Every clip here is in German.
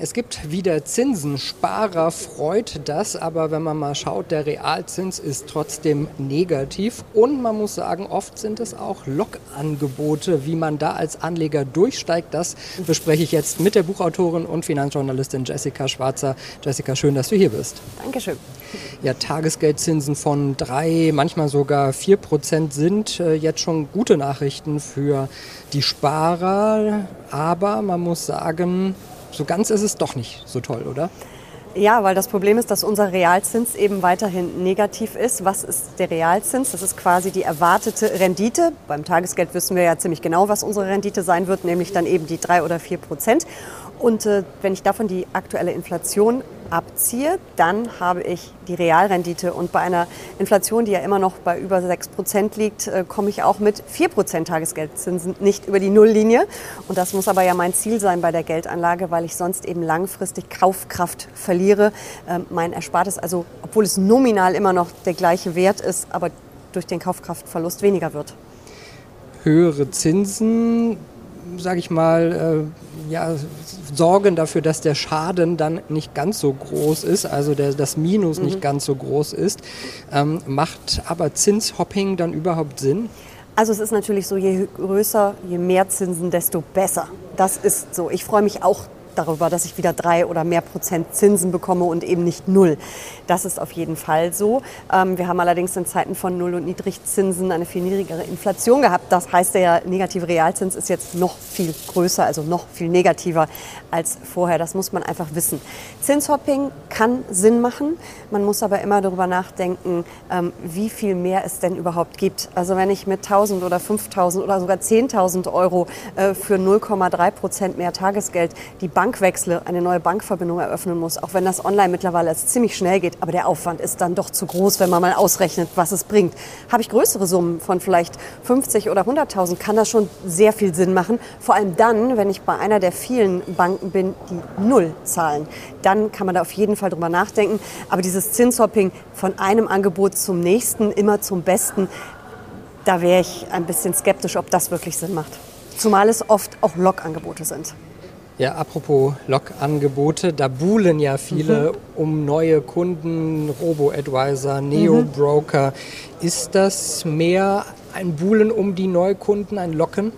Es gibt wieder Zinsen. Sparer freut das, aber wenn man mal schaut, der Realzins ist trotzdem negativ. Und man muss sagen, oft sind es auch Lockangebote. Wie man da als Anleger durchsteigt, das bespreche ich jetzt mit der Buchautorin und Finanzjournalistin Jessica Schwarzer. Jessica, schön, dass du hier bist. Dankeschön. Ja, Tagesgeldzinsen von drei, manchmal sogar vier Prozent sind äh, jetzt schon gute Nachrichten für die Sparer. Aber man muss sagen, so ganz ist es doch nicht so toll, oder? Ja, weil das Problem ist, dass unser Realzins eben weiterhin negativ ist. Was ist der Realzins? Das ist quasi die erwartete Rendite. Beim Tagesgeld wissen wir ja ziemlich genau, was unsere Rendite sein wird, nämlich dann eben die drei oder vier Prozent. Und äh, wenn ich davon die aktuelle Inflation abziehe, dann habe ich die Realrendite. Und bei einer Inflation, die ja immer noch bei über 6 Prozent liegt, äh, komme ich auch mit 4 Prozent Tagesgeldzinsen nicht über die Nulllinie. Und das muss aber ja mein Ziel sein bei der Geldanlage, weil ich sonst eben langfristig Kaufkraft verliere. Ähm, mein Erspartes, also obwohl es nominal immer noch der gleiche Wert ist, aber durch den Kaufkraftverlust weniger wird. Höhere Zinsen sage ich mal, äh, ja, sorgen dafür, dass der Schaden dann nicht ganz so groß ist, also der, das Minus mhm. nicht ganz so groß ist. Ähm, macht aber Zinshopping dann überhaupt Sinn? Also es ist natürlich so, je größer, je mehr Zinsen, desto besser. Das ist so. Ich freue mich auch darüber, dass ich wieder drei oder mehr Prozent Zinsen bekomme und eben nicht null. Das ist auf jeden Fall so. Ähm, wir haben allerdings in Zeiten von Null- und Niedrigzinsen eine viel niedrigere Inflation gehabt. Das heißt, der negative Realzins ist jetzt noch viel größer, also noch viel negativer als vorher. Das muss man einfach wissen. Zinshopping kann Sinn machen. Man muss aber immer darüber nachdenken, ähm, wie viel mehr es denn überhaupt gibt. Also wenn ich mit 1000 oder 5000 oder sogar 10.000 Euro äh, für 0,3 Prozent mehr Tagesgeld die Bank Bank wechsle, eine neue Bankverbindung eröffnen muss, auch wenn das online mittlerweile ziemlich schnell geht, aber der Aufwand ist dann doch zu groß, wenn man mal ausrechnet, was es bringt. Habe ich größere Summen von vielleicht 50 oder 100.000, kann das schon sehr viel Sinn machen. Vor allem dann, wenn ich bei einer der vielen Banken bin, die null zahlen. Dann kann man da auf jeden Fall drüber nachdenken. Aber dieses Zinshopping von einem Angebot zum nächsten, immer zum besten, da wäre ich ein bisschen skeptisch, ob das wirklich Sinn macht. Zumal es oft auch Log-Angebote sind. Ja, apropos Log-Angebote, da buhlen ja viele mhm. um neue Kunden, Robo-Advisor, Neo-Broker. Mhm. Ist das mehr ein Buhlen um die Neukunden, ein Locken?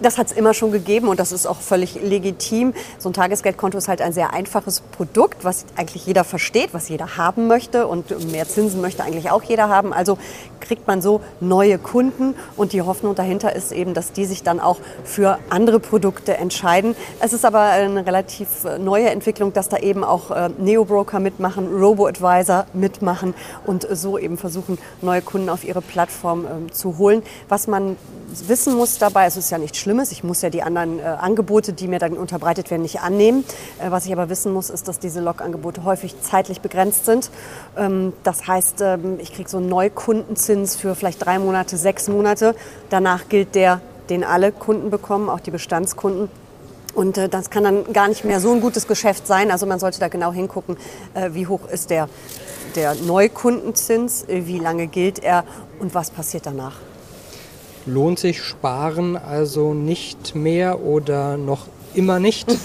Das hat es immer schon gegeben und das ist auch völlig legitim. So ein Tagesgeldkonto ist halt ein sehr einfaches Produkt, was eigentlich jeder versteht, was jeder haben möchte und mehr Zinsen möchte eigentlich auch jeder haben. Also kriegt man so neue Kunden und die Hoffnung dahinter ist eben, dass die sich dann auch für andere Produkte entscheiden. Es ist aber eine relativ neue Entwicklung, dass da eben auch äh, Neo-Broker mitmachen, Robo-Advisor mitmachen und so eben versuchen, neue Kunden auf ihre Plattform ähm, zu holen. Was man wissen muss dabei, es ist ja nicht Schlimmes, ich muss ja die anderen äh, Angebote, die mir dann unterbreitet werden, nicht annehmen. Äh, was ich aber wissen muss, ist, dass diese Log-Angebote häufig zeitlich begrenzt sind. Ähm, das heißt, ähm, ich kriege so einen Neukundenzins für vielleicht drei Monate, sechs Monate. Danach gilt der, den alle Kunden bekommen, auch die Bestandskunden. Und äh, das kann dann gar nicht mehr so ein gutes Geschäft sein. Also man sollte da genau hingucken, äh, wie hoch ist der, der Neukundenzins, äh, wie lange gilt er und was passiert danach. Lohnt sich Sparen also nicht mehr oder noch immer nicht?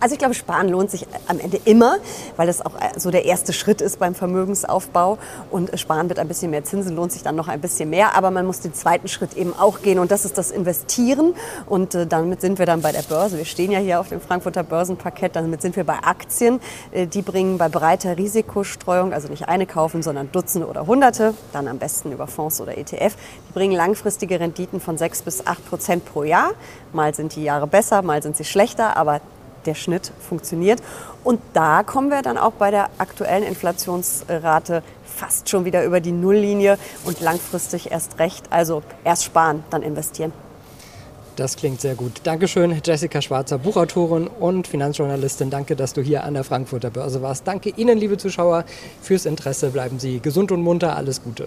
Also ich glaube, Sparen lohnt sich am Ende immer, weil das auch äh, so der erste Schritt ist beim Vermögensaufbau. Und Sparen mit ein bisschen mehr Zinsen lohnt sich dann noch ein bisschen mehr. Aber man muss den zweiten Schritt eben auch gehen und das ist das Investieren. Und äh, damit sind wir dann bei der Börse. Wir stehen ja hier auf dem Frankfurter Börsenparkett. Damit sind wir bei Aktien. Äh, die bringen bei breiter Risikostreuung, also nicht eine kaufen, sondern Dutzende oder Hunderte, dann am besten über Fonds oder ETF. Die bringen langfristige Renditen von 6 bis 8 Prozent pro Jahr. Mal sind die Jahre besser, mal sind sie schlechter, aber der Schnitt funktioniert. Und da kommen wir dann auch bei der aktuellen Inflationsrate fast schon wieder über die Nulllinie und langfristig erst recht. Also erst sparen, dann investieren. Das klingt sehr gut. Dankeschön, Jessica Schwarzer, Buchautorin und Finanzjournalistin. Danke, dass du hier an der Frankfurter Börse warst. Danke Ihnen, liebe Zuschauer, fürs Interesse. Bleiben Sie gesund und munter. Alles Gute.